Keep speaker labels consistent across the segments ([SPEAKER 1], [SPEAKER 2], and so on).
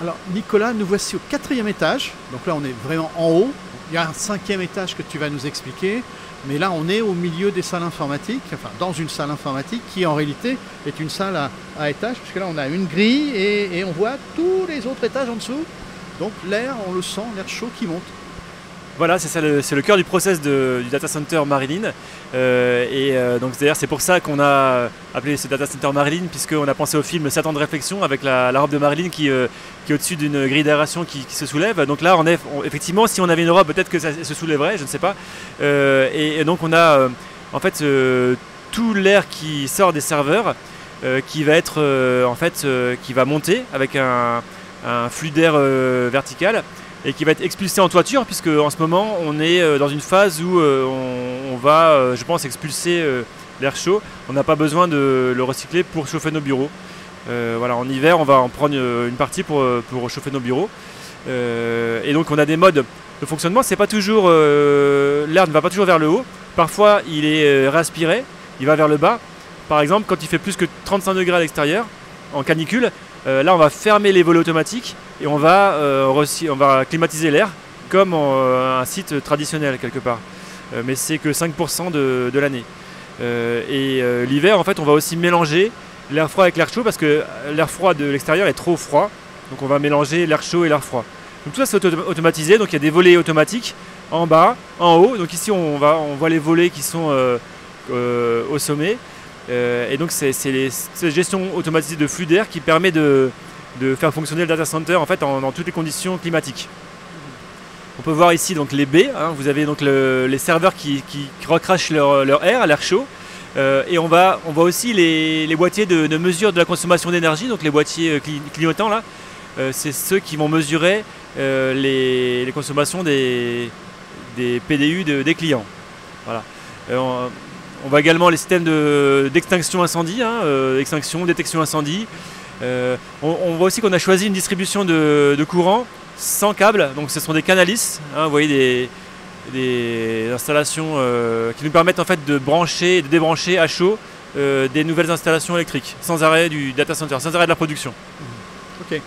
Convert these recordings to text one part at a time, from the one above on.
[SPEAKER 1] Alors Nicolas, nous voici au quatrième étage. Donc là on est vraiment en haut. Il y a un cinquième étage que tu vas nous expliquer. Mais là on est au milieu des salles informatiques, enfin dans une salle informatique qui en réalité est une salle à, étages, puisque là on a une grille et on voit tous les autres étages en dessous. Donc l'air, on le sent, l'air chaud qui monte.
[SPEAKER 2] Voilà, c'est ça, le, cœur du process du data center Marilyn. Euh, et euh, donc d'ailleurs, c'est pour ça qu'on a appelé ce data center Marilyn, puisqu'on a pensé au film 7 ans de réflexion avec la, robe de Marilyn qui, euh, qui est au-dessus d'une grille d'aération qui, se soulève. Donc là, on effectivement, si on avait une robe, peut-être que ça se soulèverait, je ne sais pas. Et, donc on a en fait tout l'air qui sort des serveurs, qui va monter avec un, flux d'air vertical et qui va être expulsé en toiture puisque en ce moment on est euh, dans une phase où euh, on, va euh, je pense expulser l'air chaud. On n'a pas besoin de le recycler pour chauffer nos bureaux. Voilà en hiver on va en prendre une partie pour, pour chauffer nos bureaux. Et donc on a des modes de fonctionnement. C'est pas toujours l'air ne va pas toujours vers le haut. Parfois il est réaspiré il va vers le bas. Par exemple quand il fait plus que 35 degrés à l'extérieur en canicule là on va fermer les volets automatiques et on va, euh, on va climatiser l'air comme euh, un site traditionnel quelque part. Euh, mais c'est que 5% de, de l'année. Et l'hiver, en fait, on va aussi mélanger l'air froid avec l'air chaud parce que l'air froid de l'extérieur est trop froid. Donc on va mélanger l'air chaud et l'air froid. Donc tout ça c'est auto- automatisé, donc il y a des volets automatiques en bas, en haut. Donc ici on, va, on voit les volets qui sont au sommet. Et donc c'est cette gestion automatisée de flux d'air qui permet de, de faire fonctionner le data center en fait dans toutes les conditions climatiques. On peut voir ici donc les baies, hein, vous avez donc le- les serveurs qui, qui recrachent leur, leur air, l'air chaud. Euh, et on, va, on voit aussi les, les boîtiers de, mesure de la consommation d'énergie, donc les boîtiers euh, cli- clignotants là. Euh, c'est ceux qui vont mesurer les, les consommations des, des PDU de- des clients. Voilà. On, on voit également les systèmes de- d'extinction incendie, hein, extinction, détection incendie. Euh, on, voit aussi qu'on a choisi une distribution de, courant sans câble, donc ce sont des canalis, hein, vous voyez des, installations euh, qui nous permettent en fait de brancher et de débrancher à chaud euh, des nouvelles installations électriques, sans arrêt du data center, sans arrêt de la production.
[SPEAKER 1] Ok.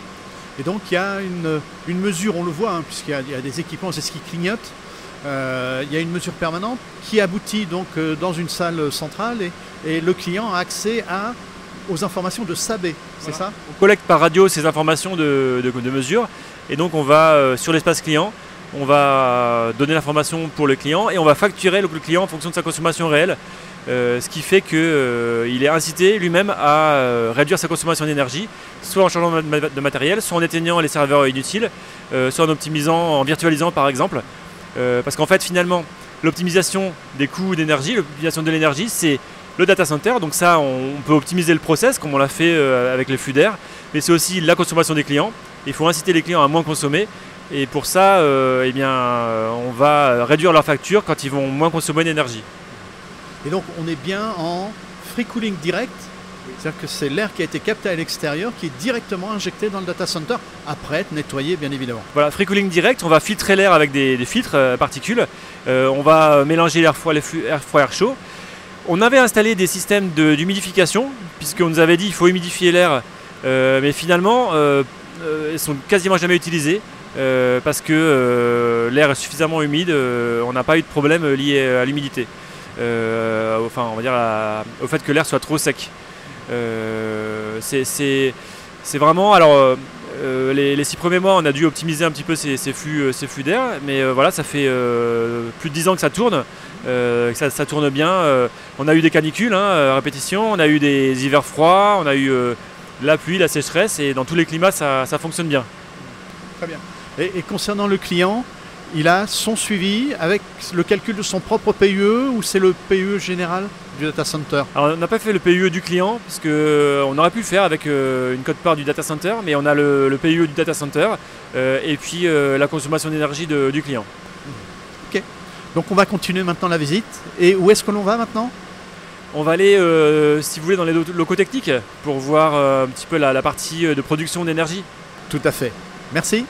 [SPEAKER 1] Et donc il y a une, mesure, on le voit, hein, puisqu'il y, a- des équipements, c'est ce qui clignote. Il y a une mesure permanente qui aboutit donc dans une salle centrale et le client a accès à, aux informations de sa baie, c'est
[SPEAKER 2] Voilà.
[SPEAKER 1] ça
[SPEAKER 2] On collecte par radio ces informations de, de- de mesure et donc on va euh, sur l'espace client, on va donner l'information pour le client et on va facturer le, le client en fonction de sa consommation réelle. Euh, ce qui fait qu'il est incité lui-même à euh, réduire sa consommation d'énergie, soit en changeant de, de matériel, soit en éteignant les serveurs inutiles, euh, soit en optimisant, en virtualisant par exemple. Euh, parce qu'en fait finalement, l'optimisation des coûts d'énergie, l'optimisation de l'énergie, c'est le data center. Donc ça, on, peut optimiser le process comme on l'a fait euh, avec les flux d'air, mais c'est aussi la consommation des clients. Il faut inciter les clients à moins consommer. Et pour ça, euh, eh bien, euh, on va réduire leur facture quand ils vont moins consommer d'énergie.
[SPEAKER 1] Et donc on est bien en free cooling direct, c'est-à-dire que c'est l'air qui a été capté à l'extérieur qui est directement injecté dans le data center, après être nettoyé bien évidemment.
[SPEAKER 2] Voilà, free cooling direct, on va filtrer l'air avec des, des filtres euh, particules. Euh, on va mélanger l'air froid, les flux- air froid, air chaud. On avait installé des systèmes d'humidification, puisqu'on nous avait dit qu'il faut humidifier l'air, euh, mais finalement, euh, euh, ils sont quasiment jamais utilisés. parce que l'air est suffisamment humide, on n'a pas eu de problème lié à l'humidité. Enfin, on va dire au fait que l'air soit trop sec. C'est vraiment. Alors, euh, les, six premiers mois, on a dû optimiser un petit peu ces, euh, flux d'air, mais euh, voilà, ça fait plus de 10 ans que ça tourne, que ça, tourne bien. on a eu des canicules, hein, à répétition, on a eu des hivers froids, on a eu la pluie, la sécheresse, et dans tous les climats, ça, fonctionne bien.
[SPEAKER 1] Très bien. Et concernant le client, il a son suivi avec le calcul de son propre PUE ou c'est le PUE général du data center
[SPEAKER 2] Alors, on n'a pas fait le PUE du client, parce que euh, on aurait pu le faire avec euh, une cote-part du data center, mais on a le, le PUE du data center, euh, et puis euh, la consommation d'énergie du client.
[SPEAKER 1] Donc on va continuer maintenant la visite. Et où est-ce que l'on va maintenant?
[SPEAKER 2] On va aller, si vous voulez, dans les lo- locaux techniques pour voir un petit peu la, la partie de production d'énergie.
[SPEAKER 1] Tout à fait. Merci.